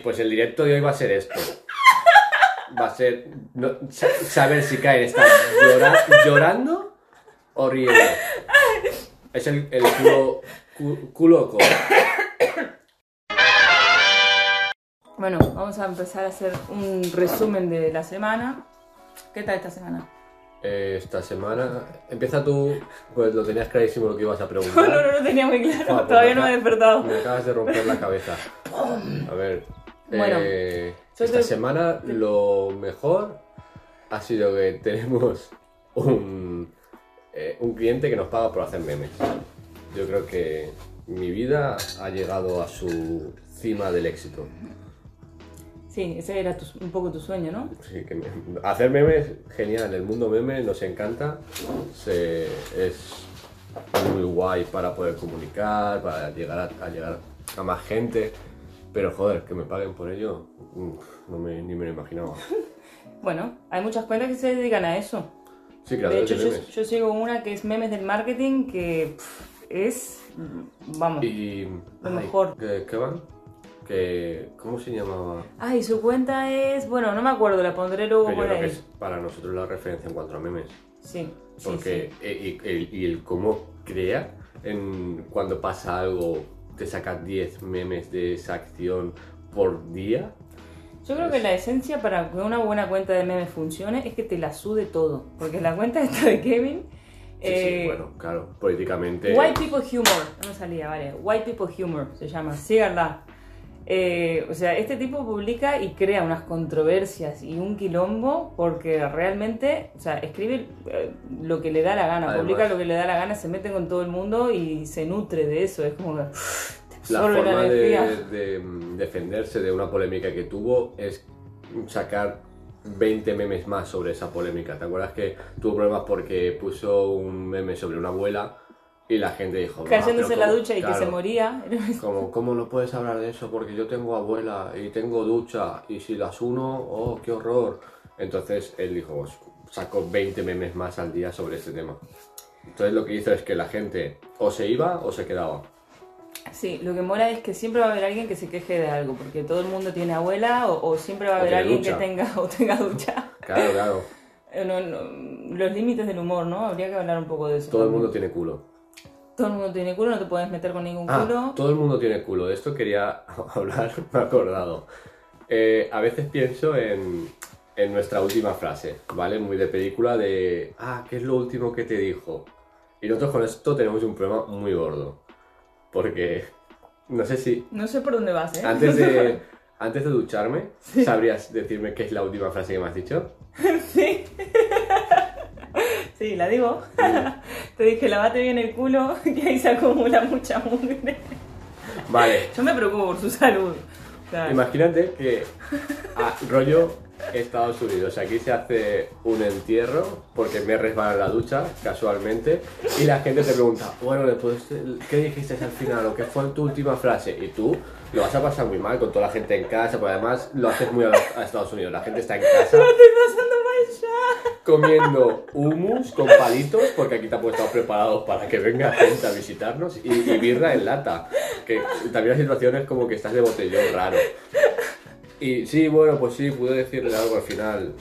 Pues el directo de hoy va a ser esto. Va a ser no- sa- saber si Kain está llora- llorando o riendo. Es el, el culo, cu- culo co- Bueno, vamos a empezar a hacer un resumen de la semana. ¿Qué tal esta semana? Eh, esta semana. Empieza tú, pues lo tenías clarísimo lo que ibas a No, preguntar. no, no lo tenía muy claro. Ah, pues Todavía no me he despertado. Me acabas de romper la cabeza. A ver. Bueno, eh, esta semana lo mejor ha sido que tenemos un, eh, un cliente que nos paga por hacer memes. Yo creo que mi vida ha llegado a su cima del éxito. Sí, ese era tu- un poco tu sueño, ¿no? Sí, que me- hacer memes, genial. El mundo meme nos encanta. Se- es muy guay para poder comunicar, para llegar a, a llegar a más gente. Pero joder, que me paguen por ello, uf, no me, ni me lo imaginaba. Bueno, hay muchas cuentas que se dedican a eso. Sí, De creadores hecho, de yo, yo sigo una que es memes del marketing que pff, es, mm, vamos, Y. Lo ay, mejor. ¿qué, qué van? Que, ¿Cómo se llamaba? Ay, su cuenta es, bueno, no me acuerdo, la pondré luego yo por que ahí. es para nosotros la referencia en cuanto a memes. Sí, Porque sí. eh, Y, el, y el cómo crea en, cuando pasa algo, te saca 10 memes de esa acción por día. Yo creo que la esencia para que una buena cuenta de memes funcione es que te la sude todo. Porque la cuenta esta de Kevin. Sí, sí, eh, bueno, claro, políticamente. White People Humor, no salía, vale. White People Humor se llama, síganla. Eh, o sea, este tipo publica y crea unas controversias y un quilombo porque realmente, o sea, escribe eh, lo que le da la gana, Además- publica lo que le da la gana, se mete con todo el mundo y se nutre de eso. Es como que La forma de, energía. de, mm, defenderse de una polémica que tuvo es sacar 20 memes más sobre esa polémica. ¿Te acuerdas que tuvo problemas porque puso un meme sobre una abuela y la gente dijo... "Ah, Cayéndose en la ducha y que claro, se moría. Como, ¿cómo no puedes hablar de eso? Porque yo tengo abuela y tengo ducha y si las uno, oh, qué horror. Entonces él dijo, pues, sacó 20 memes más al día sobre este tema. Entonces lo que hizo es que la gente o se iba o se quedaba. Sí, lo que mola es que siempre va a haber alguien que se queje de algo, porque todo el mundo tiene abuela o, o siempre va a haber alguien ducha. que tenga o tenga ducha. Claro, claro. No, no, los límites del humor, ¿no? Habría que hablar un poco de eso. Todo el también. mundo tiene culo. Todo el mundo tiene culo, no te puedes meter con ningún Ah, culo. todo el mundo tiene culo. De esto quería hablar, me he acordado. Eh, a veces pienso en, en nuestra última frase, ¿vale? Muy de película de, ah, ¿qué es lo último que te dijo? Y nosotros con esto tenemos un problema muy gordo. Porque, no sé si No sé por dónde vas, ¿eh? antes de, antes de ducharme, ¿sabrías decirme qué es la última frase que me has dicho? sí. Sí, la digo. te dije, lavate bien el culo, que ahí se acumula mucha mugre. Vale, Yo me preocupo por su salud. Imagínate que ah, rollo Estados Unidos, aquí se hace un entierro porque me resbala en la ducha casualmente y la gente te pregunta, bueno, después, ¿qué dijiste al final o qué fue tu última frase? Y tú lo vas a pasar muy mal con toda la gente en casa, porque además lo haces muy a, a Estados Unidos, la gente está en casa. Comiendo hummus con palitos porque aquí estamos preparados para que venga gente a visitarnos y, y birra en lata, que también hay situaciones como que estás de botellón raro. Y sí, bueno, pues sí, pude decirle algo al final.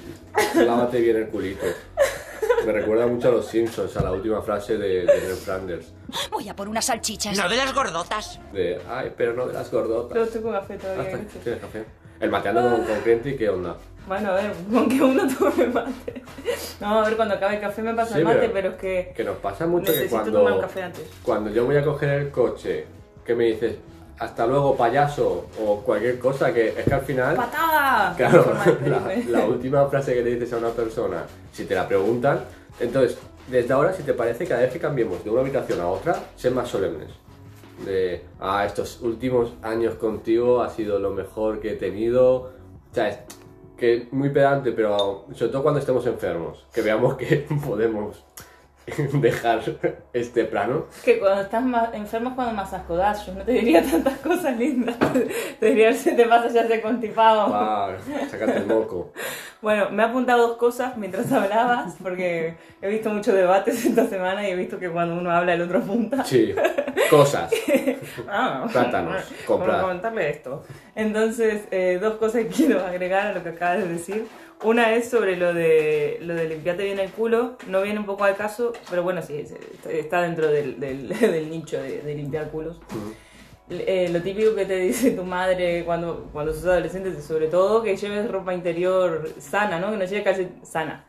Lávate bien el culito. Me recuerda mucho a los Simpsons, a la última frase de, de Ned Flanders. Voy a por unas salchichas. No de las gordotas. De, ay, pero no de las gordotas. Pero con café todavía. ¿Tienes café? El mateando con, con cliente y qué onda. Bueno, a ver, con que uno tome mate. No, a ver, cuando acabe el café me pasa Sí, el mate, pero- pero, es que Que nos pasa mucho que necesito cuando... tomar un café antes. Cuando yo voy a coger el coche, que me dices, hasta luego payaso, o cualquier cosa, que es que al final, ¡Patada! claro, Forma de la, la última frase que le dices a una persona, si te la preguntan, entonces, desde ahora, si te parece, cada vez que cambiemos de una habitación a otra, ser más solemnes. De, ah, estos últimos años contigo ha sido lo mejor que he tenido. ¿Sabes? Que muy pedante, pero sobre todo cuando estemos enfermos, que veamos que podemos dejar este plano. Que cuando estás más enfermo es cuando más asco das. Yo no te diría tantas cosas lindas. Te diría, se te pasa ya ese constipado. Ah, sácate el moco. Bueno, me he apuntado dos cosas mientras hablabas, porque he visto muchos debates esta semana y he visto que cuando uno habla el otro apunta. Sí, cosas. Ah, Plátanos, Vamos comprar. a comentarle esto. Entonces, eh, dos cosas que quiero agregar a lo que acabas de decir. Una es sobre lo de lo de limpiarte bien el culo. No viene un poco al caso, pero bueno, sí, es- está dentro del, del- del nicho de, de limpiar culos. Eh, lo típico que te dice tu madre cuando, cuando sos adolescente, sobre todo, que lleves ropa interior sana, ¿no? Que no lleves calcetines sana.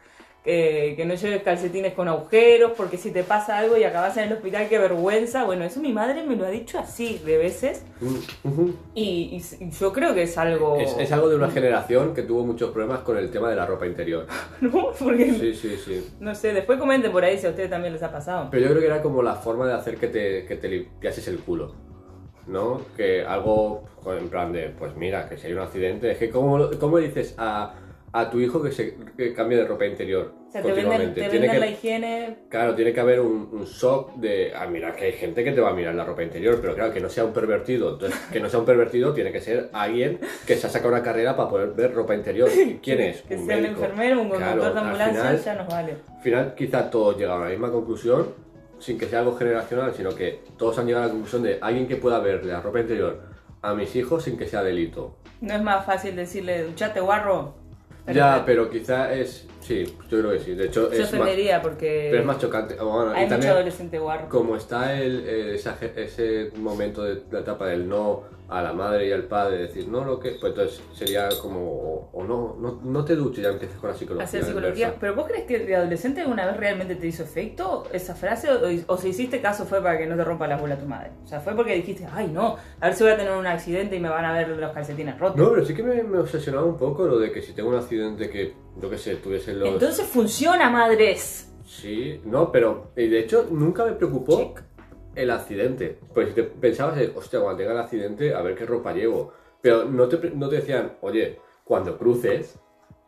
Que, que no lleves calcetines con agujeros, porque si te pasa algo y acabas en el hospital, qué vergüenza. Bueno, eso mi madre me lo ha dicho así de veces. Ujú. Y, y- y yo creo que es algo. Es, es algo de una generación que tuvo muchos problemas con el tema de la ropa interior. ¿no? Porque, Sí, sí, sí. no sé, después comenten por ahí si a ustedes también les ha pasado. Pero yo creo que era como la forma de hacer que te, que te limpiases el culo. ¿No? Que algo, pues, en plan de, pues mira, que si hay un accidente, es que ¿cómo, cómo dices a, a tu hijo que se que cambie de ropa interior O sea, te venden, te Tiene venden que- la higiene. Claro, tiene que haber un, un shock de, ah, mira, que hay gente que te va a mirar la ropa interior, pero claro, que no sea un pervertido. Entonces, que no sea un pervertido tiene que ser alguien que se ha sacado una carrera para poder ver ropa interior. ¿Quién es? Que un sea un médico. enfermero, un Claro, conductor de al ambulancia, final- ya nos vale. Al final, quizá todos llegaron a la misma conclusión, sin que sea algo generacional, sino que todos han llegado a la conclusión de alguien que pueda ver la ropa interior a mis hijos sin que sea delito. No es más fácil decirle, duchate guarro. Ya, pero quizá es. Sí, yo creo que sí. De hecho, Se es más, ofendería porque pero es más chocante. Bueno, y hay mucho también- adolescente guarro. como está el, ese momento de la etapa del no a la madre y al padre, decir no lo que, pues entonces sería como, o, o no, no, no te duches, ya empiezas con la psicología. Hacer psicología. ¿Pero vos crees que de adolescente alguna vez realmente te hizo efecto esa frase? O, o si hiciste caso fue para que no te rompa la bola tu madre. O sea, fue porque dijiste, ay no, a ver si voy a tener un accidente y me van a ver los calcetines rotos. No, pero sí que me, me obsesionaba un poco lo de que si tengo un accidente que, yo qué sé, tuviese los... Entonces funciona, madres. Sí, no, pero y de hecho nunca me preocupó Check. El accidente. Pues si te pensabas, eh, hostia, cuando tenga el accidente, a ver qué ropa llevo. Pero no te, no te decían, oye, cuando cruces,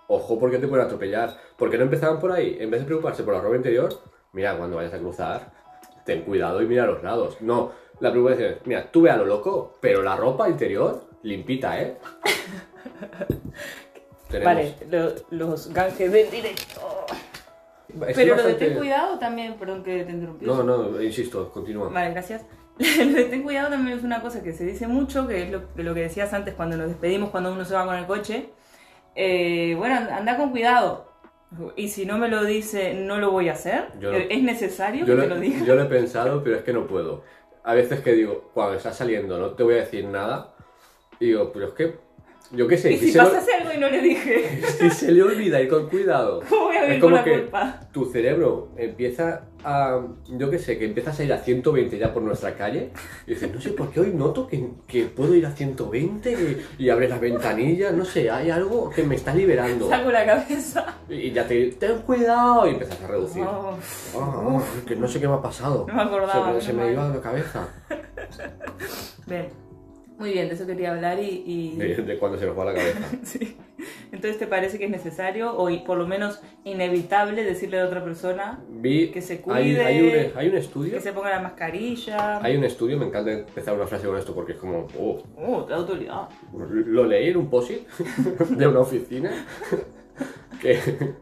ojo porque te pueden atropellar. Porque no empezaban por ahí, en vez de preocuparse por la ropa interior, mira, cuando vayas a cruzar, ten cuidado y mira a los lados. No, la preocupación es, mira, tú ve a lo loco, pero la ropa interior, limpita, ¿eh? Tenemos- Vale, lo- los ganjes del directo. Estoy Pero lo de bastante- ten cuidado también, perdón que te interrumpí. No, no, insisto, continúa. Vale, gracias. Lo de ten cuidado también es una cosa que se dice mucho, que es lo, que decías antes cuando nos despedimos, cuando uno se va con el coche. Eh, bueno, anda con cuidado. Y si no me lo dice, no lo voy a hacer. Yo no. ¿Es necesario Yo que lo, te lo diga? yo lo he pensado, pero es que no puedo. A veces que digo, cuando estás saliendo, no te voy a decir nada. Y digo, pero es que, yo qué sé, Y si se, lo- pasase algo y no le dije, si se le olvida ir con cuidado. ¿cómo voy a Es vivir con como la que culpa? tu cerebro empieza a, yo qué sé, que empiezas a ir a 120 ya por nuestra calle. Y dices, no sé por qué hoy noto que, que puedo ir a 120 y, y abres las ventanillas, no sé, hay algo que me está liberando. Saco la cabeza. Y ya te, ten cuidado y empiezas a reducir. Oh, Ah, que no sé qué me ha pasado. No me acordaba, Se me, se iba la cabeza. bien. Muy bien, de eso quería hablar y... y- De, de cuando se nos va la cabeza. Sí. Entonces, ¿te parece que es necesario o por lo menos inevitable decirle a otra persona Vi. Que se cuide, hay un, hay un estudio. que se ponga la mascarilla? Hay un estudio, me encanta empezar una frase con esto porque es como. oh, Oh, la autoridad. lo leí en un post de una oficina que,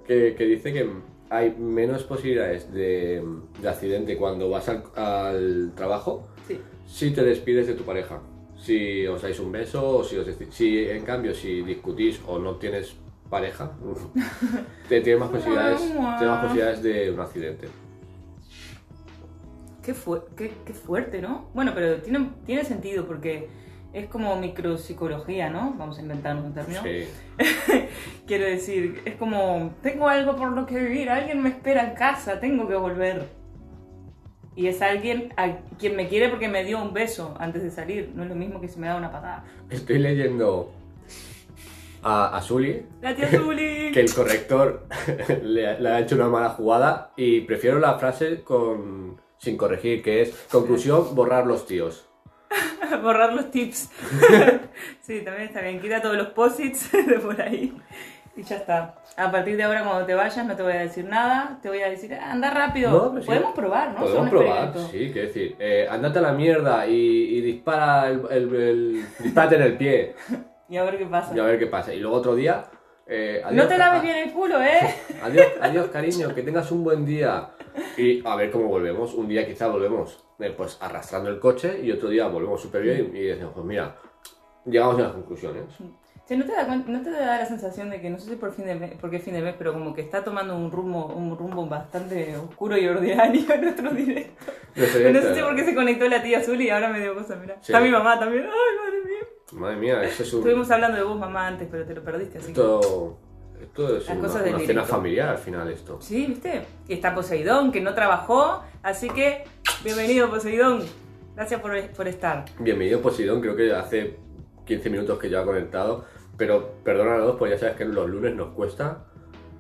que, que dice que hay menos posibilidades de, de accidente cuando vas al, al trabajo Sí. si te despides de tu pareja. Si os dais un beso o si os si en cambio si discutís o no tienes pareja, te tienes más posibilidades, tienes más posibilidades de un accidente. Qué, fu- qué, qué fuerte, ¿no? Bueno, pero tiene, tiene sentido porque es como micropsicología, ¿no? Vamos a inventarnos un término. Sí. Quiero decir, es como, tengo algo por lo que vivir, alguien me espera en casa, tengo que volver. Y es alguien a quien me quiere porque me dio un beso antes de salir. No es lo mismo que si me da una patada. Estoy leyendo a, a La tía Zuli. que el corrector le, le ha hecho una mala jugada y prefiero la frase con, sin corregir, que es conclusión, borrar los tíos. Borrar los tips. sí, también está bien. Quita todos los posits de por ahí. Y ya está. A partir de ahora, cuando te vayas, no te voy a decir nada. Te voy a decir, "Ah, anda rápido. No, pero sí. Podemos probar, ¿no? Podemos probar, sí, quiero decir, eh, andate a la mierda y, y dispara el, el, el- dispárate en el pie Y a ver qué pasa. y a ver qué pasa. Y luego otro día eh, adiós, No te laves bien el culo, ¿eh? Adiós, adiós, cariño, que tengas un buen día. Y a ver cómo volvemos. Un día quizá volvemos eh, pues arrastrando el coche y otro día volvemos súper bien y decimos, pues mira, llegamos a las conclusiones. ¿No te, da, ¿No te da la sensación de que, no sé si por fin de mes, porque es fin de mes, pero como que está tomando un rumbo, un rumbo bastante oscuro y ordinario en nuestro directo? No sé, Pero no sé si por qué se conectó la tía Azul y ahora me dio cosa, mira. Sí. Está mi mamá también. Ay, madre mía. Madre mía, eso es un... Estuvimos hablando de vos, mamá, antes, pero te lo perdiste, así que... Esto, esto es Las una, cosas una cena familiar al final esto. Sí, ¿viste? Y está Poseidón, que no trabajó, así que bienvenido, Poseidón. Gracias por, por estar. Bienvenido Poseidón, creo que hace 15 minutos que ya ha conectado, pero perdónanos, pues ya sabes que los lunes nos cuesta.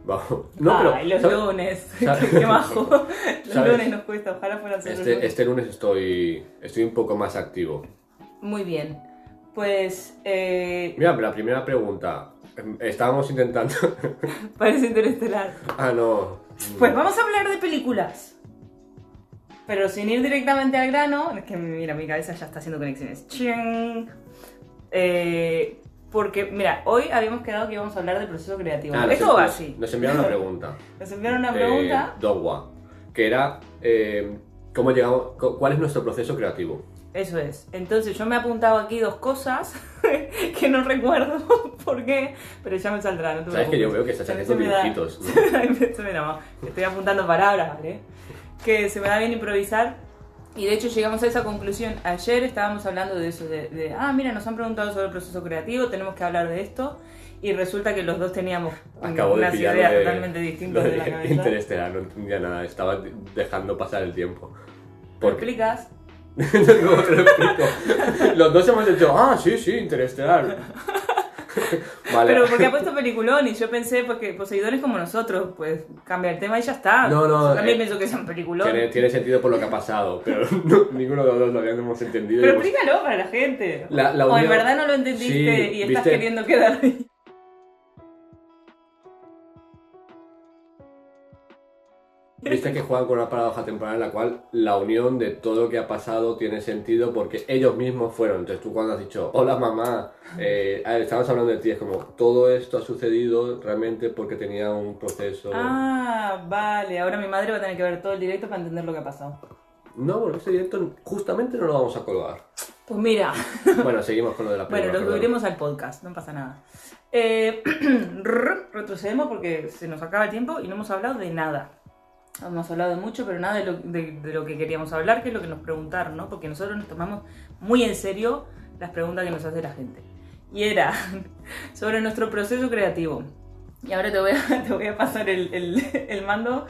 Vamos. No, pero Ay, los ¿sabes? lunes. ¿sabes? Qué majo. Los ¿Sabes? lunes nos cuesta, ojalá fueran solo este, lunes. este lunes estoy, estoy un poco más activo. Muy bien. Pues eh, Mira, la primera pregunta. Em, Estábamos intentando... parece interestelar. ah, no. Pues vamos a hablar de películas. Pero sin ir directamente al grano, es que mira, mi cabeza ya está haciendo conexiones. Eh, porque, mira, hoy habíamos quedado que íbamos a hablar del proceso creativo. Ah, Esto va así. Nos enviaron una pregunta. Nos enviaron una de pregunta. Dogwa, que era eh, cómo llegamos, cu- cuál es nuestro proceso creativo. Eso es. Entonces yo me he apuntado aquí dos cosas que no recuerdo por qué, pero ya me saldrán. No Sabes que yo veo que estás haciendo dibujitos. ¿no? Se me da- Estoy apuntando palabras, ¿vale? Que se me da bien improvisar. Y de hecho llegamos a esa conclusión. Ayer estábamos hablando de eso, de, de, ah, mira, nos han preguntado sobre el proceso creativo, tenemos que hablar de esto. Y resulta que los dos teníamos Acabo de unas pillar ideas de- totalmente distintas lo de la de cabeza. Interestelar, no entendía nada, estaba de- dejando pasar el tiempo. ¿Me ¿Por explicas? Luego te lo explico. Los dos hemos dicho, ah, sí, sí, Interestelar. vale. Pero porque ha puesto peliculón y yo pensé pues que Poseidón es como nosotros, pues cambia el tema y ya está. No, no, Yo también eh, pienso que un peliculón. Tiene, tiene sentido por lo que ha pasado, pero no- ninguno de los dos lo habíamos entendido. Pero y hemos- explícalo para la gente. La- la o en unión- verdad no lo entendiste Sí, y estás ¿viste? queriendo quedar ahí. Viste que juegan con una paradoja temporal en la cual la unión de todo lo que ha pasado tiene sentido porque ellos mismos fueron. Entonces tú cuando has dicho, hola mamá, eh, estamos hablando de ti, es como, todo esto ha sucedido realmente porque tenía un proceso... Ah, vale. Ahora mi madre va a tener que ver todo el directo para entender lo que ha pasado. No, porque este directo justamente no lo vamos a colgar. Pues mira. Bueno, seguimos con lo de la Bueno, película. lo perdón. subiremos al podcast, no pasa nada. Eh, retrocedemos porque se nos acaba el tiempo y no hemos hablado de nada. Hemos hablado de mucho, pero nada de lo, de- de lo que queríamos hablar, que es lo que nos preguntaron, ¿no? Porque nosotros nos tomamos muy en serio las preguntas que nos hace la gente. Y era sobre nuestro proceso creativo. Y ahora te voy a, te voy a pasar el, el- el mando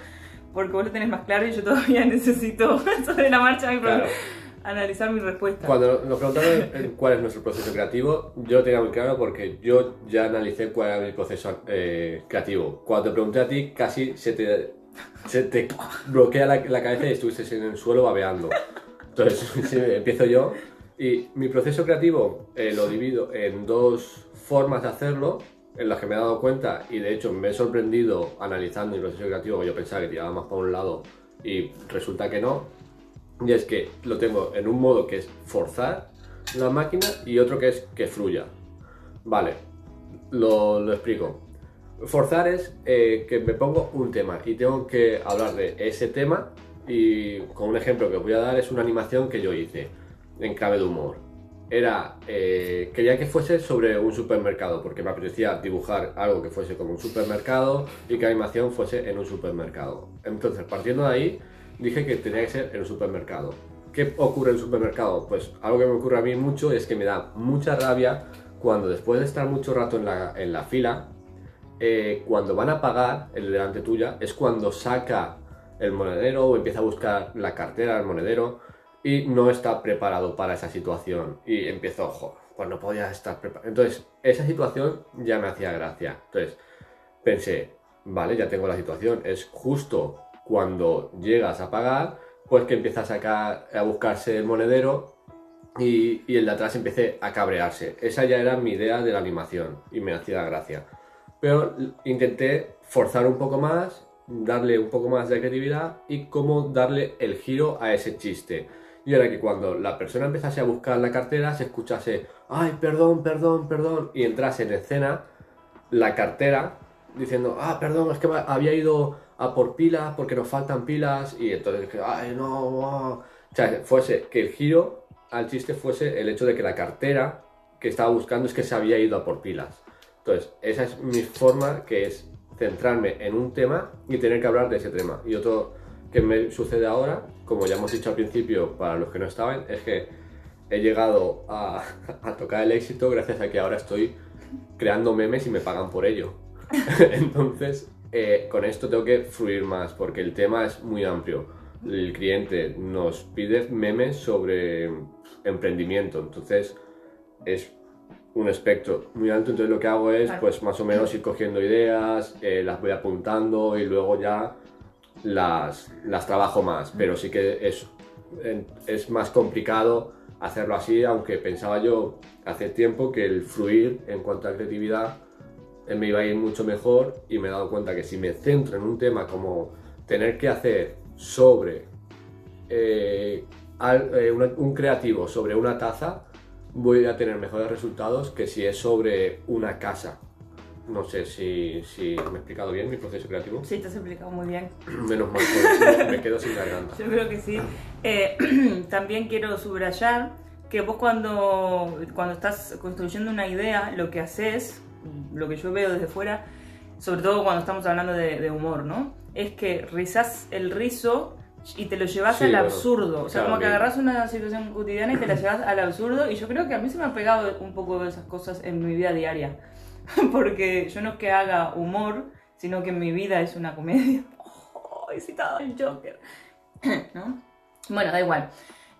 porque vos lo tenés más claro y yo todavía necesito sobre la marcha mi- Claro. analizar mi respuesta. Cuando nos preguntaron cuál es nuestro proceso creativo, yo lo tenía muy claro porque yo ya analicé cuál era mi proceso eh, creativo. Cuando te pregunté a ti, casi se te, se te bloquea la, cabeza y estuviste en el suelo babeando. Entonces, empiezo yo. Y mi proceso creativo eh, lo divido en dos formas de hacerlo, en las que me he dado cuenta y de hecho me he sorprendido analizando mi proceso creativo, que yo pensaba que tiraba más para un lado y resulta que no. Y es que lo tengo en un modo que es forzar la máquina y otro que es que fluya. Vale, lo explico. Forzar es eh, que me pongo un tema y tengo que hablar de ese tema y con un ejemplo que os voy a dar es una animación que yo hice en clave de humor. Era, eh, quería que fuese sobre un supermercado porque me apetecía dibujar algo que fuese como un supermercado y que la animación fuese en un supermercado. Entonces, partiendo de ahí, dije que tenía que ser en un supermercado. ¿Qué ocurre en el supermercado? Pues algo que me ocurre a mí mucho es que me da mucha rabia cuando después de estar mucho rato en la, en la fila, eh, cuando van a pagar el delante tuya, es cuando saca el monedero o empieza a buscar la cartera del monedero y no está preparado para esa situación. Y empiezo, ojo, pues no podía estar preparado. Entonces, esa situación ya me hacía gracia. Entonces, pensé, vale, ya tengo la situación. Es justo cuando llegas a pagar, pues que empieza a sacar, a buscarse el monedero y, y el de atrás empecé a cabrearse. Esa ya era mi idea de la animación y me hacía gracia. Pero intenté forzar un poco más, darle un poco más de creatividad y cómo darle el giro a ese chiste. Y era que cuando la persona empezase a buscar la cartera, se escuchase, ay, perdón, perdón, perdón, y entrase en escena la cartera diciendo, ah, perdón, es que había ido a por pilas porque nos faltan pilas y entonces ay, no, no". o sea, fuese que el giro al chiste fuese el hecho de que la cartera que estaba buscando es que se había ido a por pilas. Entonces, esa es mi forma, que es centrarme en un tema y tener que hablar de ese tema. Y otro que me sucede ahora, como ya hemos dicho al principio, para los que no estaban, es que he llegado a, tocar el éxito gracias a que ahora estoy creando memes y me pagan por ello. Entonces, eh, con esto tengo que fluir más porque el tema es muy amplio. El cliente nos pide memes sobre emprendimiento, entonces es un espectro muy alto. Entonces, lo que hago es, pues, más o menos ir cogiendo ideas, eh, las voy apuntando y luego ya las, las trabajo más. Pero sí que es, es más complicado hacerlo así, aunque pensaba yo hace tiempo que el fluir en cuanto a creatividad eh, me iba a ir mucho mejor y me he dado cuenta que si me centro en un tema como tener que hacer sobre eh, al- eh, un creativo sobre una taza, voy a tener mejores resultados que si es sobre una casa. No sé si, si me he explicado bien mi proceso creativo. Sí, te has explicado muy bien. Menos mal, me quedo sin garganta. Yo creo que sí. Eh, también quiero subrayar que vos cuando, cuando estás construyendo una idea, lo que haces, lo que yo veo desde fuera, sobre todo cuando estamos hablando de, de humor, ¿no? Es que rizás el rizo y te lo llevas Sí, al absurdo. O sea, claro, como que agarras una situación cotidiana y te la llevas al absurdo. Y yo creo que a mí se me ha pegado un poco de esas cosas en mi vida diaria. Porque yo no es que haga humor, sino que mi vida es una comedia. Oh, he citado el Joker. ¿No? Bueno, da igual.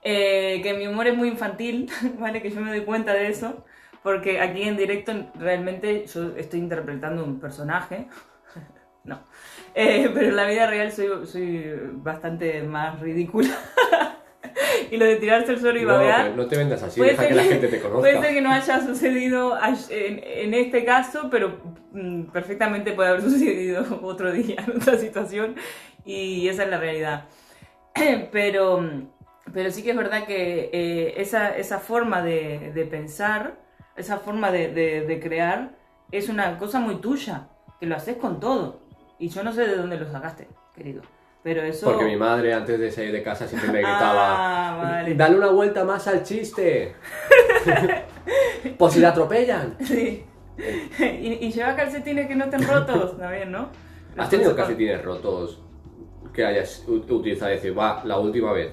Eh, que mi humor es muy infantil, ¿vale? Que yo me doy cuenta de eso. Porque aquí en directo realmente yo estoy interpretando un personaje. no. Eh, pero en la vida real soy, soy bastante más ridícula. y lo de tirarse el suelo y No, babear. no te vendas así, deja ser que la que- gente te conozca. Puede ser que no haya sucedido en, en este caso, pero mm, perfectamente puede haber sucedido otro día en otra situación y esa es la realidad. Pero, mm, pero sí que es verdad que eh, esa, esa forma de, de pensar, esa forma de, de- de crear, es una cosa muy tuya, que lo haces con todo. Y yo no sé de dónde lo sacaste, querido. Pero eso... Porque mi madre antes de salir de casa siempre me gritaba, Ah, vale. dale una vuelta más al chiste. pues si la atropellan. Sí. y, y lleva calcetines que no estén rotos también, ¿no? ¿Has tenido calcetines rotos que hayas utilizado decir, va, la última vez?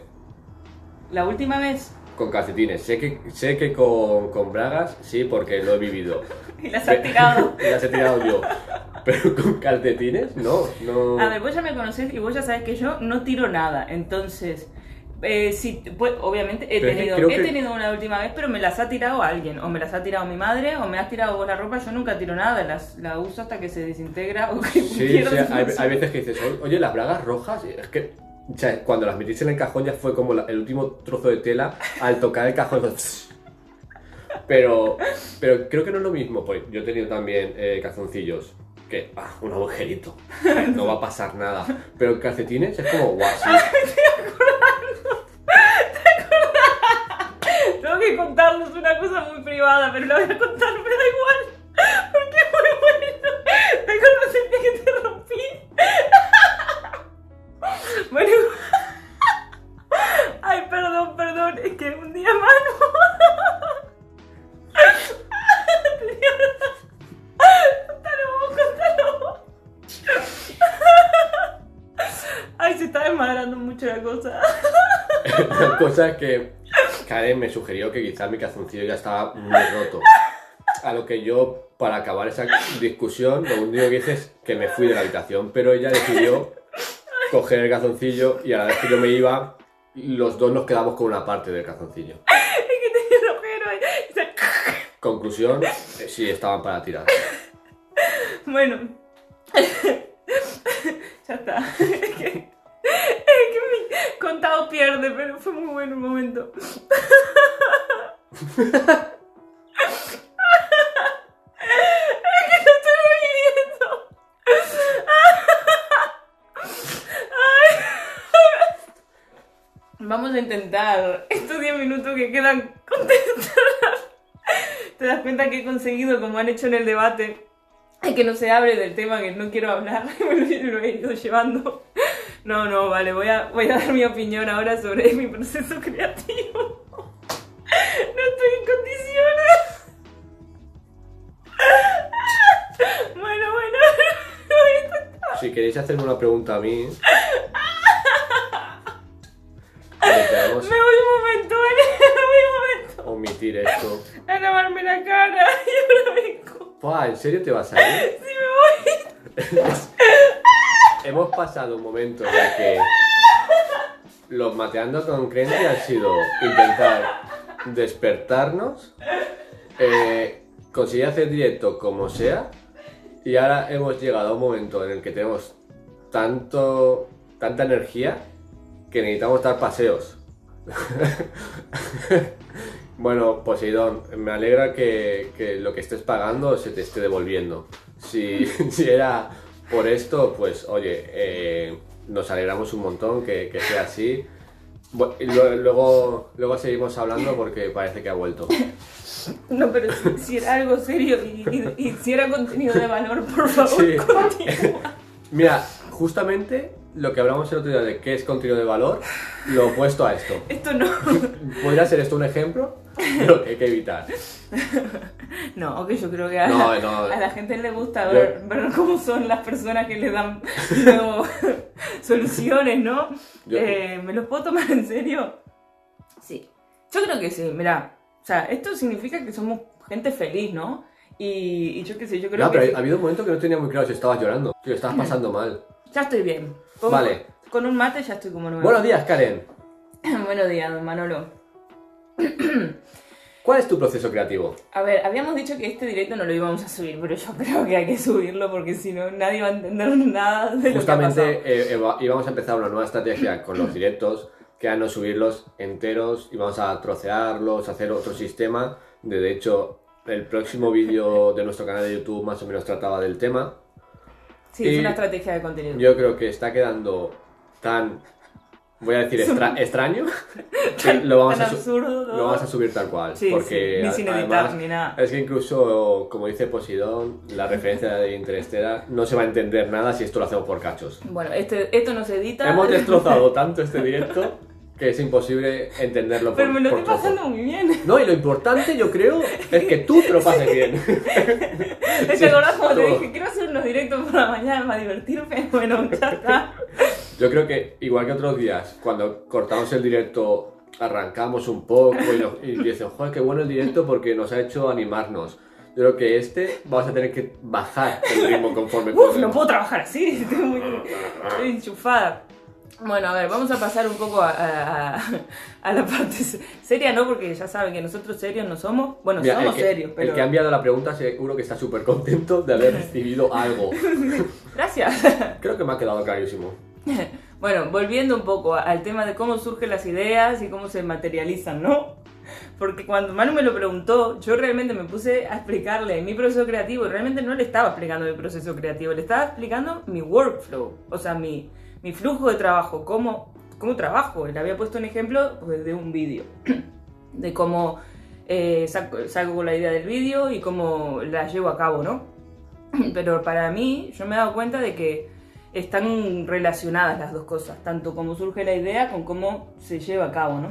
La última vez Con calcetines. Sé que, sé que con, con bragas, sí, porque lo he vivido. y las has tirado. Y las he tirado yo. Pero con calcetines, no, no. A ver, vos ya me conocés y vos ya sabés que yo no tiro nada. Entonces, eh, sí, pues, obviamente he Pero tenido, he que- tenido una última vez, pero me las ha tirado alguien. O me las ha tirado mi madre, o me has tirado vos la ropa. Yo nunca tiro nada, las, la uso hasta que se desintegra o que Sí, sí, pierdes hay, veces que dices, "Oye, oye, las bragas rojas, es que o sea, cuando las metiste en el cajón ya fue como la- el último trozo de tela al tocar el cajón. Pero, pero creo que no es lo mismo, pues yo he tenido también eh, calzoncillos que, ah, un agujerito, no va a pasar nada. Pero calcetines es como, guau, sí. Tengo que contarles una cosa muy privada, pero la voy a contar, me da igual. Porque es muy bueno. ¿Te acuerdas el día que te rompí? Bueno. La cosa es que Karen me sugirió que quizás mi calzoncillo ya estaba muy roto. A lo que yo, para acabar esa discusión, lo único que hice es que me fui de la habitación, pero ella decidió coger el calzoncillo y a la vez que yo me iba, los dos nos quedamos con una parte del calzoncillo. Conclusión, eh, sí, estaban para tirar. Bueno. ya está. pierde, pero fue muy bueno el momento. Vamos a intentar estos 10 minutos que quedan contestar. Te das cuenta que he conseguido, como han hecho en el debate, que no se hable del tema que no quiero hablar, lo he ido llevando. No, no, vale, voy a, voy a dar mi opinión ahora sobre mi proceso creativo. No estoy en condiciones. Bueno, bueno, Si queréis hacerme una pregunta a mí. me voy un momento, ¿vale? Me voy un momento omitir esto. a lavarme la cara y ahora vengo. ¿En serio te vas a ir? Sí, me voy. Hemos pasado un momento en el que los mateando con Crenty han sido intentar despertarnos, eh, conseguir hacer directo como sea, y ahora hemos llegado a un momento en el que tenemos tanto, tanta energía que necesitamos dar paseos. bueno, Poseidón, me alegra que, que lo que estés pagando se te esté devolviendo. Si, si era por esto, pues oye, eh, nos alegramos un montón que, que sea así. Luego, luego seguimos hablando porque parece que ha vuelto. No, pero si, si era algo serio y, y- y si era contenido de valor, por favor, Sí. continúa. Mira, justamente lo que hablamos el otro día de qué es contenido de valor, lo opuesto a esto. Esto no. ¿Podría ser esto un ejemplo lo que hay que evitar? No, aunque yo creo que a, No, la, no. a la gente le gusta Yo- ver, ver cómo son las personas que le dan soluciones, ¿no? Yo- Eh, ¿Me los puedo tomar en serio? Sí. Yo creo que sí, mira. O sea, esto significa que somos gente feliz, ¿no? Y, y yo qué sé, yo creo No, que pero sí. ha habido un momento que no tenía muy claro si estabas llorando, si lo estabas pasando mal. ya estoy bien. Vale. Con un mate ya estoy como nuevo. Buenos días, Karen. Buenos días, don Manolo. ¿Cuál es tu proceso creativo? A ver, habíamos dicho que este directo no lo íbamos a subir, pero yo creo que hay que subirlo porque si no nadie va a entender nada de lo Justamente que ha pasado. eh, eva- íbamos a empezar una nueva estrategia con los directos, que era no subirlos enteros, íbamos a trocearlos, hacer otro sistema. De, de hecho, el próximo vídeo de nuestro canal de YouTube más o menos trataba del tema. Sí, es y una estrategia de contenido. Yo creo que está quedando tan, voy a decir, extra- extraño, lo vamos, a su- absurdo, lo vamos a subir tal cual. Sí, porque sí, ni sin editar además, ni nada. Es que incluso, como dice Posidón, la referencia de Interestela no se va a entender nada si esto lo hacemos por cachos. Bueno, este, esto no se edita. Hemos destrozado tanto este directo que es imposible entenderlo por Pero me lo estoy pasando muy bien. No, y lo importante yo creo es que tú te lo pases bien. ¿Te acordás cuando te dije, quiero hacer unos directos por la mañana para divertirme? Bueno, ya está. Yo creo que igual que otros días, cuando cortamos el directo, arrancamos un poco y, nos- y dicen, joder, qué bueno el directo porque nos ha hecho animarnos. Yo creo que este vamos a tener que bajar el ritmo conforme Uf, podemos. no puedo trabajar así, estoy muy estoy enchufada. Bueno, a ver, vamos a pasar un poco a, a- a la parte se- seria, ¿no? Porque ya saben que nosotros serios no somos. Bueno, Mira, somos que, serios, pero... el que ha enviado la pregunta seguro que está súper contento de haber recibido algo. Gracias. Creo que me ha quedado clarísimo. Bueno, volviendo un poco al tema de cómo surgen las ideas y cómo se materializan, ¿no? Porque cuando Manu me lo preguntó, yo realmente me puse a explicarle mi proceso creativo realmente no le estaba explicando mi proceso creativo, le estaba explicando mi workflow, o sea, mi, flujo de trabajo, cómo, trabajo. Le había puesto un ejemplo pues, de un vídeo, de cómo eh, saco, salgo con la idea del vídeo y cómo la llevo a cabo, ¿no? Pero para mí, yo me he dado cuenta de que están relacionadas las dos cosas, tanto cómo surge la idea con cómo se lleva a cabo, ¿no?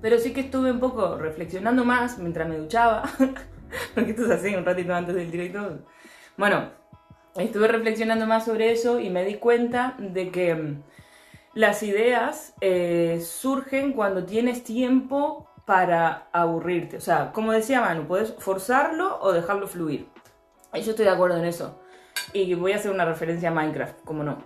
Pero sí que estuve un poco reflexionando más mientras me duchaba, porque esto es así, un ratito antes del directo. Bueno, estuve reflexionando más sobre eso y me di cuenta de que mm, las ideas eh, surgen cuando tienes tiempo para aburrirte. O sea, como decía Manu, puedes forzarlo o dejarlo fluir. Yo estoy de acuerdo en eso. Y voy a hacer una referencia a Minecraft, como no.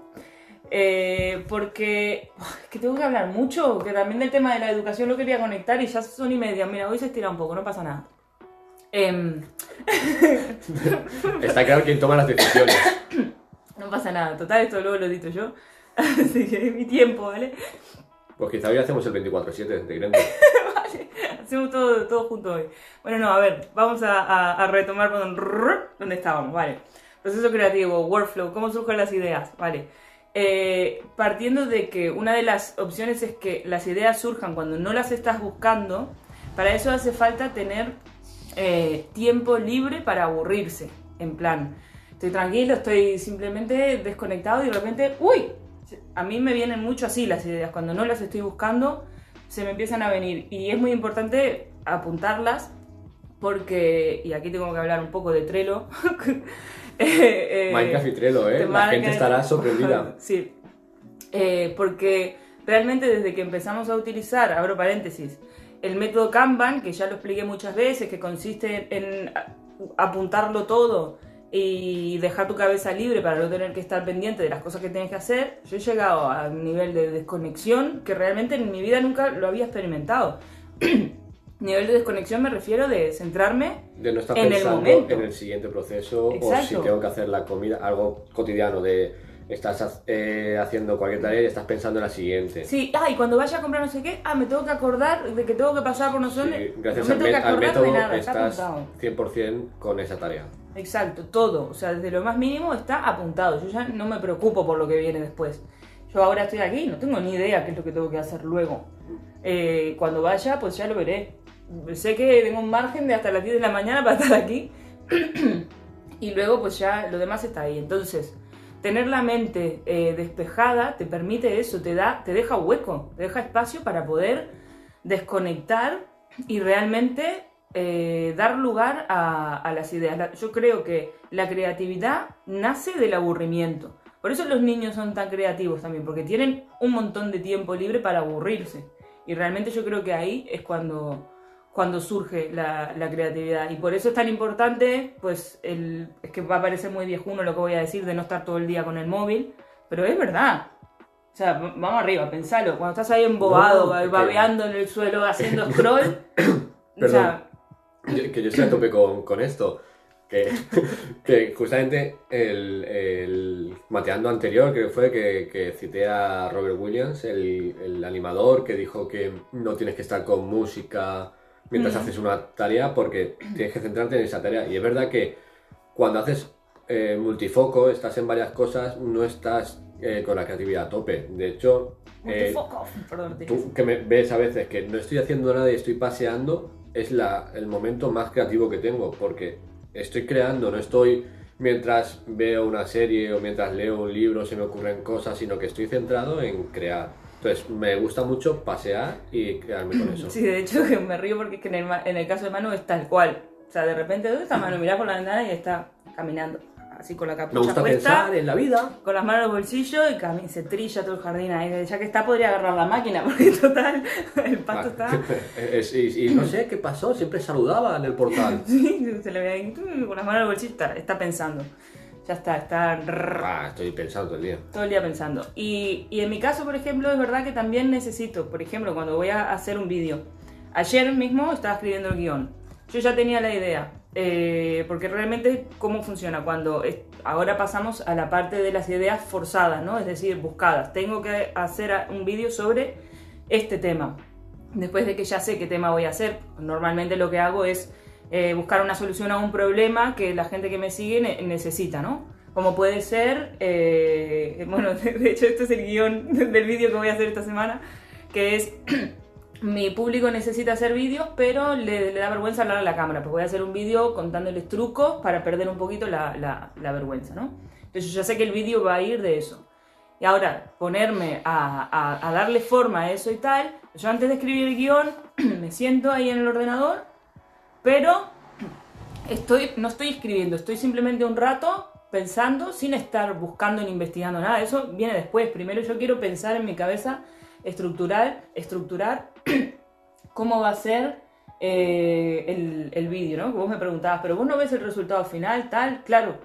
Eh, porque que tengo que hablar mucho, que también del tema de la educación lo quería conectar y ya son y media. Mira, hoy se estira un poco, no pasa nada. Em, Está claro quién toma las decisiones. no pasa nada, total, esto luego lo edito yo. Así que es mi tiempo, ¿vale? Pues quizá hoy hacemos el 24-7 de Grendel. Hacemos todo, todo junto hoy. Bueno, no, a ver, vamos a, a- a retomar donde estábamos, ¿vale? Proceso creativo, workflow, cómo surgen las ideas, ¿vale? Eh, partiendo de que una de las opciones es que las ideas surjan cuando no las estás buscando, para eso hace falta tener eh, tiempo libre para aburrirse, en plan. Estoy tranquilo, estoy simplemente desconectado y de repente, ¡uy! A mí me vienen mucho así las ideas. Cuando no las estoy buscando, se me empiezan a venir. Y es muy importante apuntarlas porque, y aquí tengo que hablar un poco de Trello. eh, Minecraft y Trello, ¿eh? La gente estará sorprendida. sí. Eh, porque realmente desde que empezamos a utilizar, abro paréntesis, el método Kanban, que ya lo expliqué muchas veces, que consiste en apuntarlo todo y dejar tu cabeza libre para no tener que estar pendiente de las cosas que tienes que hacer, yo he llegado a un nivel de desconexión que realmente en mi vida nunca lo había experimentado. nivel de desconexión me refiero de centrarme de no estar en el momento. en el siguiente proceso o Exacto. si tengo que hacer la comida, algo cotidiano de estás eh, haciendo cualquier tarea y estás pensando en la siguiente. Sí, ah, y cuando vaya a comprar no sé qué, ah, me tengo que acordar de que tengo que pasar por no sé Sí, gracias no al, me tengo met- que al acordar método nada, está estás apuntado. 100% con esa tarea. Exacto, todo. O sea, desde lo más mínimo está apuntado. Yo ya no me preocupo por lo que viene después. Yo ahora estoy aquí, no tengo ni idea qué es lo que tengo que hacer luego. Eh, cuando vaya, pues ya lo veré. Sé que tengo un margen de hasta las 10 de la mañana para estar aquí. y luego, pues ya lo demás está ahí. Entonces, tener la mente eh, despejada te permite eso, te, da, te deja hueco, te deja espacio para poder desconectar y realmente eh, dar lugar a, las ideas. Yo creo que la creatividad nace del aburrimiento. Por eso los niños son tan creativos también, porque tienen un montón de tiempo libre para aburrirse. Y realmente yo creo que ahí es cuando, cuando surge la, la creatividad. Y por eso es tan importante, pues, el, es que va a parecer muy viejuno lo que voy a decir de no estar todo el día con el móvil, pero es verdad. O sea, vamos arriba, pensalo. Cuando estás ahí embobado, No, es que- babeando en el suelo, haciendo scroll. Perdón. sea, Yo- que yo estoy a tope con, con esto. Que, que justamente el, el mateando anterior, creo que fue que, que cité a Robert Williams, el, el animador, que dijo que no tienes que estar con música mientras Mm. haces una tarea porque tienes que centrarte en esa tarea. Y es verdad que cuando haces eh, multifoco, estás en varias cosas, no estás eh, con la creatividad a tope. De hecho, eh. Perdón, Tú que me ves a veces que no estoy haciendo nada y estoy paseando, es la, el momento más creativo que tengo, porque estoy creando, no estoy mientras veo una serie o mientras leo un libro, se me ocurren cosas, sino que estoy centrado en crear. Entonces, me gusta mucho pasear y crearme con eso. Sí, de hecho que me río porque es que en el, en el caso de Manu es tal cual. O sea, de repente, ¿dónde está Manu? Mirás por la ventana y está caminando. Así con la Me capucha gusta puesta, pensar en la vida. con las manos en el bolsillo y cami- se trilla todo el jardín ahí. Ya que está, podría agarrar la máquina porque total, el pasto está... Es- y, y no sé qué pasó, siempre saludaba en el portal. Sí, se le ve ahí con las manos en el bolsillo, está, está pensando. Ya está, está Ah, estoy pensando todo el día. todo el día pensando. Y, y en mi caso, por ejemplo, es verdad que también necesito, por ejemplo, cuando voy a hacer un vídeo. Ayer mismo estaba escribiendo el guion. Yo ya tenía la idea. eh, porque realmente, ¿cómo funciona? Cuando es- ahora pasamos a la parte de las ideas forzadas, ¿no? Es decir, buscadas. Tengo que hacer un vídeo sobre este tema. Después de que ya sé qué tema voy a hacer, normalmente lo que hago es eh, buscar una solución a un problema que la gente que me sigue ne- necesita, ¿no? Como puede ser, eh, bueno, de, hecho este es el guion del vídeo que voy a hacer esta semana, que es, mi público necesita hacer vídeos, pero le, le da vergüenza hablar a la cámara, pues voy a hacer un vídeo contándoles trucos para perder un poquito la, la- la vergüenza, ¿no? Entonces yo ya sé que el vídeo va a ir de eso. Y ahora, ponerme a, a- a darle forma a eso y tal, yo antes de escribir el guion, me siento ahí en el ordenador, pero estoy, no estoy escribiendo, estoy simplemente un rato pensando sin estar buscando ni investigando nada. Eso viene después. Primero yo quiero pensar en mi cabeza, estructurar, estructurar cómo va a ser eh, el, el vídeo, ¿no? Vos me preguntabas, pero vos no ves el resultado final, tal. Claro,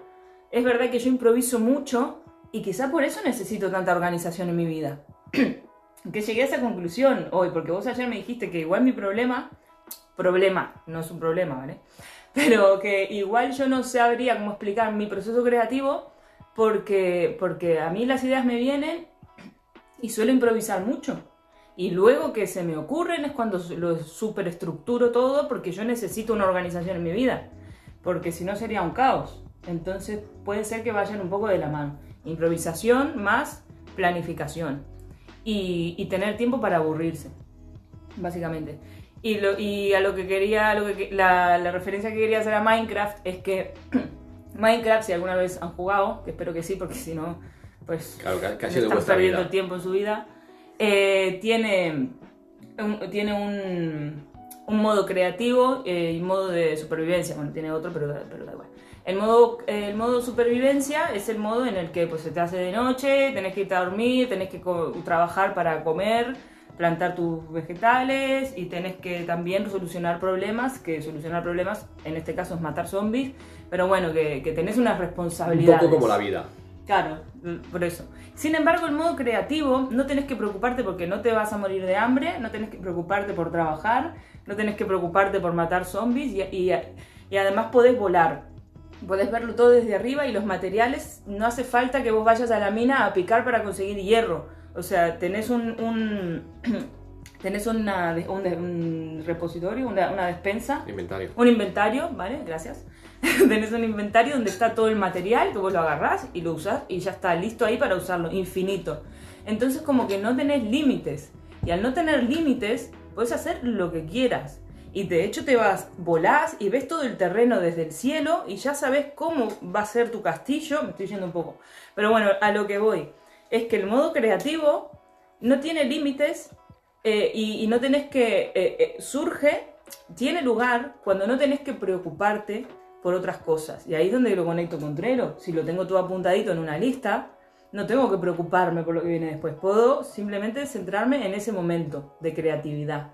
es verdad que yo improviso mucho y quizá por eso necesito tanta organización en mi vida. que llegué a esa conclusión hoy, porque vos ayer me dijiste que igual mi problema, problema, no es un problema, ¿vale? Pero que igual yo no sabría cómo explicar mi proceso creativo porque, porque a mí las ideas me vienen y suelo improvisar mucho. Y luego que se me ocurren es cuando lo superestructuro todo porque yo necesito una organización en mi vida. Porque si no sería un caos. Entonces puede ser que vayan un poco de la mano. Improvisación más planificación. Y, y tener tiempo para aburrirse. Básicamente. Y, lo- y a lo que quería, lo que, la, la referencia que quería hacer a Minecraft es que Minecraft, si alguna vez han jugado, que espero que sí, porque si no, pues Claro, sido están perdiendo vida. el tiempo en su vida. Eh, tiene un, tiene un, un modo creativo eh, y modo de supervivencia. Bueno, tiene otro, pero, pero da igual. El modo, el modo supervivencia es el modo en el que pues, se te hace de noche, tenés que irte a dormir, tenés que trabajar para comer, plantar tus vegetales y tenés que también solucionar problemas, que solucionar problemas en este caso es matar zombies, pero bueno, que, que tenés unas Un responsabilidades. poco como la vida. Claro, mm, por eso. Sin embargo, el modo creativo no tenés que preocuparte porque no te vas a morir de hambre, no tenés que preocuparte por trabajar, no tenés que preocuparte por matar zombies y, y- y además podés volar. Podés verlo todo desde arriba y los materiales, no hace falta que vos vayas a la mina a picar para conseguir hierro. O sea, tenés un... un tenés una, un repositorio, una, una despensa Inventario. un inventario, ¿vale? Gracias. Tenés un inventario donde está todo el material, que vos lo agarrás y lo usás y ya está listo ahí para usarlo, infinito. Entonces como que no tenés límites. Y al no tener límites, puedes hacer lo que quieras. Y de hecho te vas, volás y ves todo el terreno desde el cielo y ya sabes cómo va a ser tu castillo. Me estoy yendo un poco. Pero bueno, a lo que voy. Es que el modo creativo no tiene límites eh, y, no tenés que... eh, eh, surge, tiene lugar cuando no tenés que preocuparte por otras cosas. Y ahí es donde lo conecto con Trello. Si lo tengo todo apuntadito en una lista, no tengo que preocuparme por lo que viene después. Puedo simplemente centrarme en ese momento de creatividad.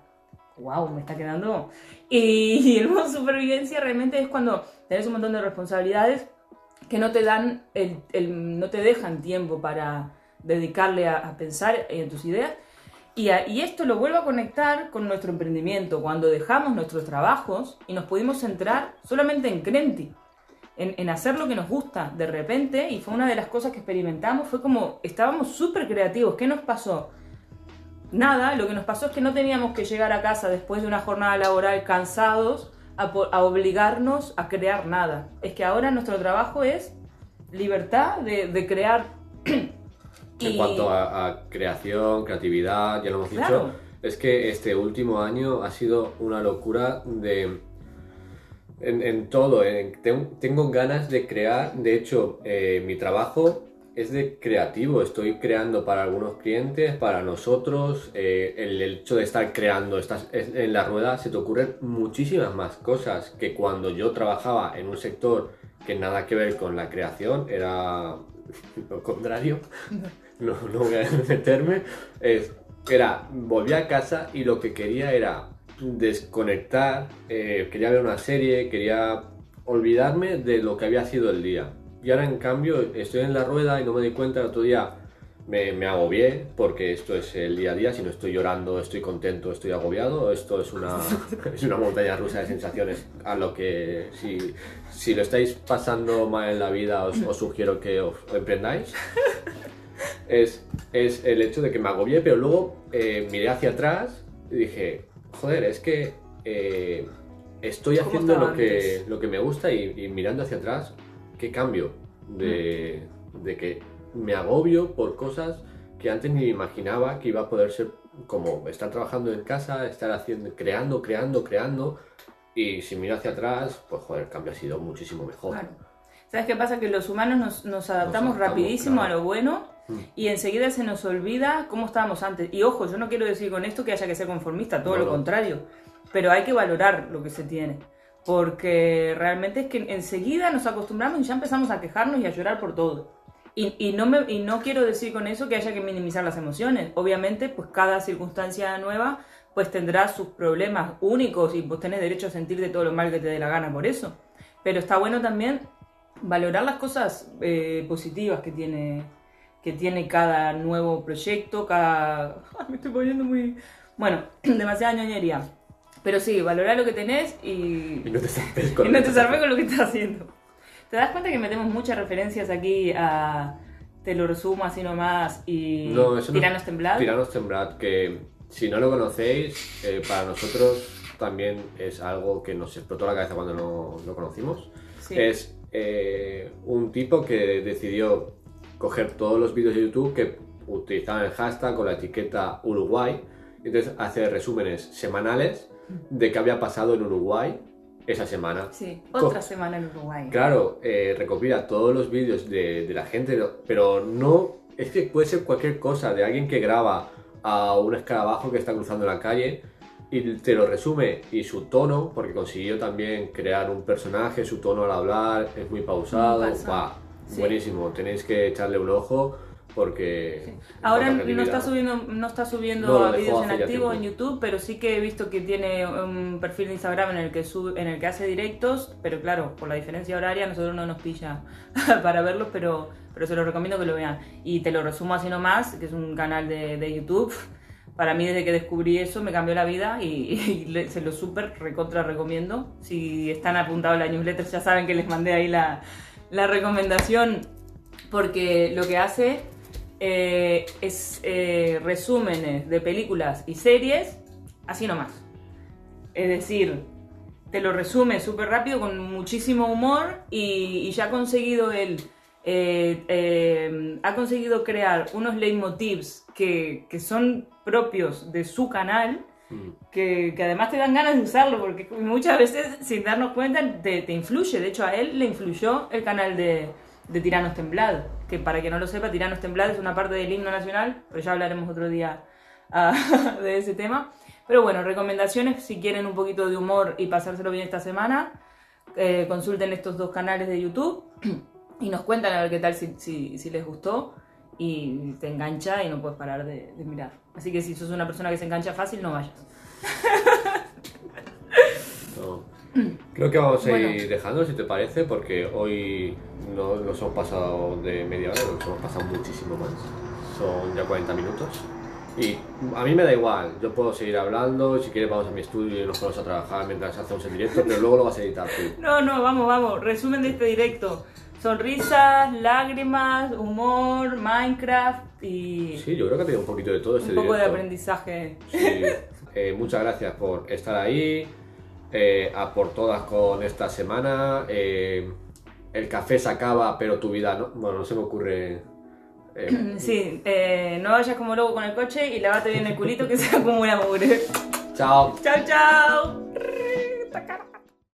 ¡Wow! Me está quedando. Y, el modo supervivencia realmente es cuando tenés un montón de responsabilidades que no te dan el- no te dejan tiempo para dedicarle a, a pensar en tus ideas y, a- y esto lo vuelvo a conectar con nuestro emprendimiento cuando dejamos nuestros trabajos y nos pudimos centrar solamente en Crenti en, en hacer lo que nos gusta de repente y fue una de las cosas que experimentamos fue como estábamos súper creativos ¿qué nos pasó? Nada, lo que nos pasó es que no teníamos que llegar a casa después de una jornada laboral cansados a, a obligarnos a crear nada. Es que ahora nuestro trabajo es libertad de, de crear. En cuanto a, a creación, creatividad, ya lo hemos Claro. dicho, es que este último año ha sido una locura de... En, en todo, en- ten- tengo ganas de crear, de hecho, eh, mi trabajo es de creativo, estoy creando para algunos clientes, para nosotros, eh, el, el hecho de estar creando, estás en en la rueda, se te ocurren muchísimas más cosas que cuando yo trabajaba en un sector que nada que ver con la creación, era lo contrario, no, no voy a meterme, era, volví a casa y lo que quería era desconectar, eh, quería ver una serie, quería olvidarme de lo que había sido el día. Y ahora en cambio estoy en la rueda y no me di cuenta el otro día. Me, me agobié porque esto es el día a día, si no estoy llorando, estoy contento, estoy agobiado, esto es una, es una montaña rusa de sensaciones a lo que si, si lo estáis pasando mal en la vida os, os sugiero que os emprendáis. Es, es el hecho de que me agobié, pero luego eh, miré hacia atrás y dije, joder, es que eh, estoy ¿Cómo haciendo lo que, lo que me gusta y, y mirando hacia atrás, qué cambio de, de que me agobio por cosas que antes ni imaginaba que iba a poder ser como estar trabajando en casa, estar haciendo, creando, creando, creando y si miro hacia atrás, pues joder, el cambio ha sido muchísimo mejor. Claro. ¿Sabes qué pasa? Que los humanos nos, nos adaptamos adaptamos, rapidísimo claro. a lo bueno Mm. Y enseguida se nos olvida cómo estábamos antes. Y ojo, yo no quiero decir con esto que haya que ser conformista, todo No, lo contrario. Pero hay que valorar lo que se tiene. Porque realmente es que enseguida nos acostumbramos y ya empezamos a quejarnos y a llorar por todo. Y, y no me, y no quiero decir con eso que haya que minimizar las emociones. Obviamente, pues cada circunstancia nueva pues tendrá sus problemas únicos y pues tenés derecho a sentirte todo lo mal que te dé la gana por eso. Pero está bueno también valorar las cosas eh, positivas que tiene, que tiene cada nuevo proyecto, cada... Ay, me estoy poniendo muy... Bueno, demasiada ñoñería. Pero sí, valorar lo que tenés y, Y no te zarpes con no lo con lo que estás haciendo. ¿Te das cuenta que metemos muchas referencias aquí a... Te lo resumo así nomás y... No, eso no- Tiranos temblad? Tiranos Temblad, que si no lo conocéis, eh, para nosotros también es algo que nos explotó la cabeza cuando no lo conocimos. Sí. Es eh, un tipo que decidió coger todos los vídeos de YouTube que utilizaban el hashtag con la etiqueta Uruguay, y entonces hacer resúmenes semanales de qué había pasado en Uruguay esa semana. Sí, Co- otra semana en Uruguay. Claro, eh, recopila todos los vídeos de, de la gente, pero no. Es que puede ser cualquier cosa, de alguien que graba a un escarabajo que está cruzando la calle y te lo resume y su tono, porque consiguió también crear un personaje, su tono al hablar es muy pausado. Muy pausado. va, Sí. Buenísimo, tenéis que echarle un ojo porque. Ahora nota no está subiendo, no está subiendo No, vídeos en activo en. YouTube, pero sí que he visto que tiene un perfil de Instagram en el que sube, en el que hace directos, pero claro, por la diferencia horaria nosotros no nos pilla para verlos, pero, pero se los recomiendo que lo vean. Y te lo resumo así nomás, que es un canal de, de YouTube. Para mí desde que descubrí eso me cambió la vida y, y se lo súper recontra recomiendo. Si están apuntados a la newsletter ya saben que les mandé ahí la, la recomendación porque lo que hace eh, es eh, resúmenes de películas y series así nomás. Es decir, te lo resume súper rápido con muchísimo humor y, ya ha conseguido él, eh, ha conseguido crear unos leitmotivs que, que son propios de su canal. Que, que además te dan ganas de usarlo, porque muchas veces, sin darnos cuenta, te, te influye. De hecho, a él le influyó el canal de, de Tiranos Temblad, que para quien no lo sepa, Tiranos Temblad es una parte del himno nacional, pero ya hablaremos otro día ah, de ese tema. Pero bueno, recomendaciones si quieren un poquito de humor y pasárselo bien esta semana, eh, consulten estos dos canales de YouTube y nos cuentan a ver qué tal si, si, si les gustó y te engancha y no puedes parar de, de mirar. Así que si sos una persona que se engancha fácil, no vayas. No. Creo que vamos a ir Bueno. dejando, si te parece, porque hoy no nos hemos pasado de media hora, nos hemos pasado muchísimo más. Son ya 40 minutos. Y a mí me da igual, yo puedo seguir hablando, si quieres vamos a mi estudio y nos ponemos a trabajar mientras hacemos el directo, pero luego lo vas a editar tú. No, no, vamos, vamos. Resumen de este directo. Sonrisas, lágrimas, humor, Minecraft y Sí, yo creo que ha tenido un poquito de todo este un poco de aprendizaje. Sí. Eh, muchas gracias por estar ahí, eh, a por todas con esta semana. eh, el café se acaba, pero tu vida no. Bueno, no se me ocurre. eh, Sí, eh, no vayas como loco con el coche y lavate bien el culito que se acumula mugre. chao. chao, chao. Esta cara.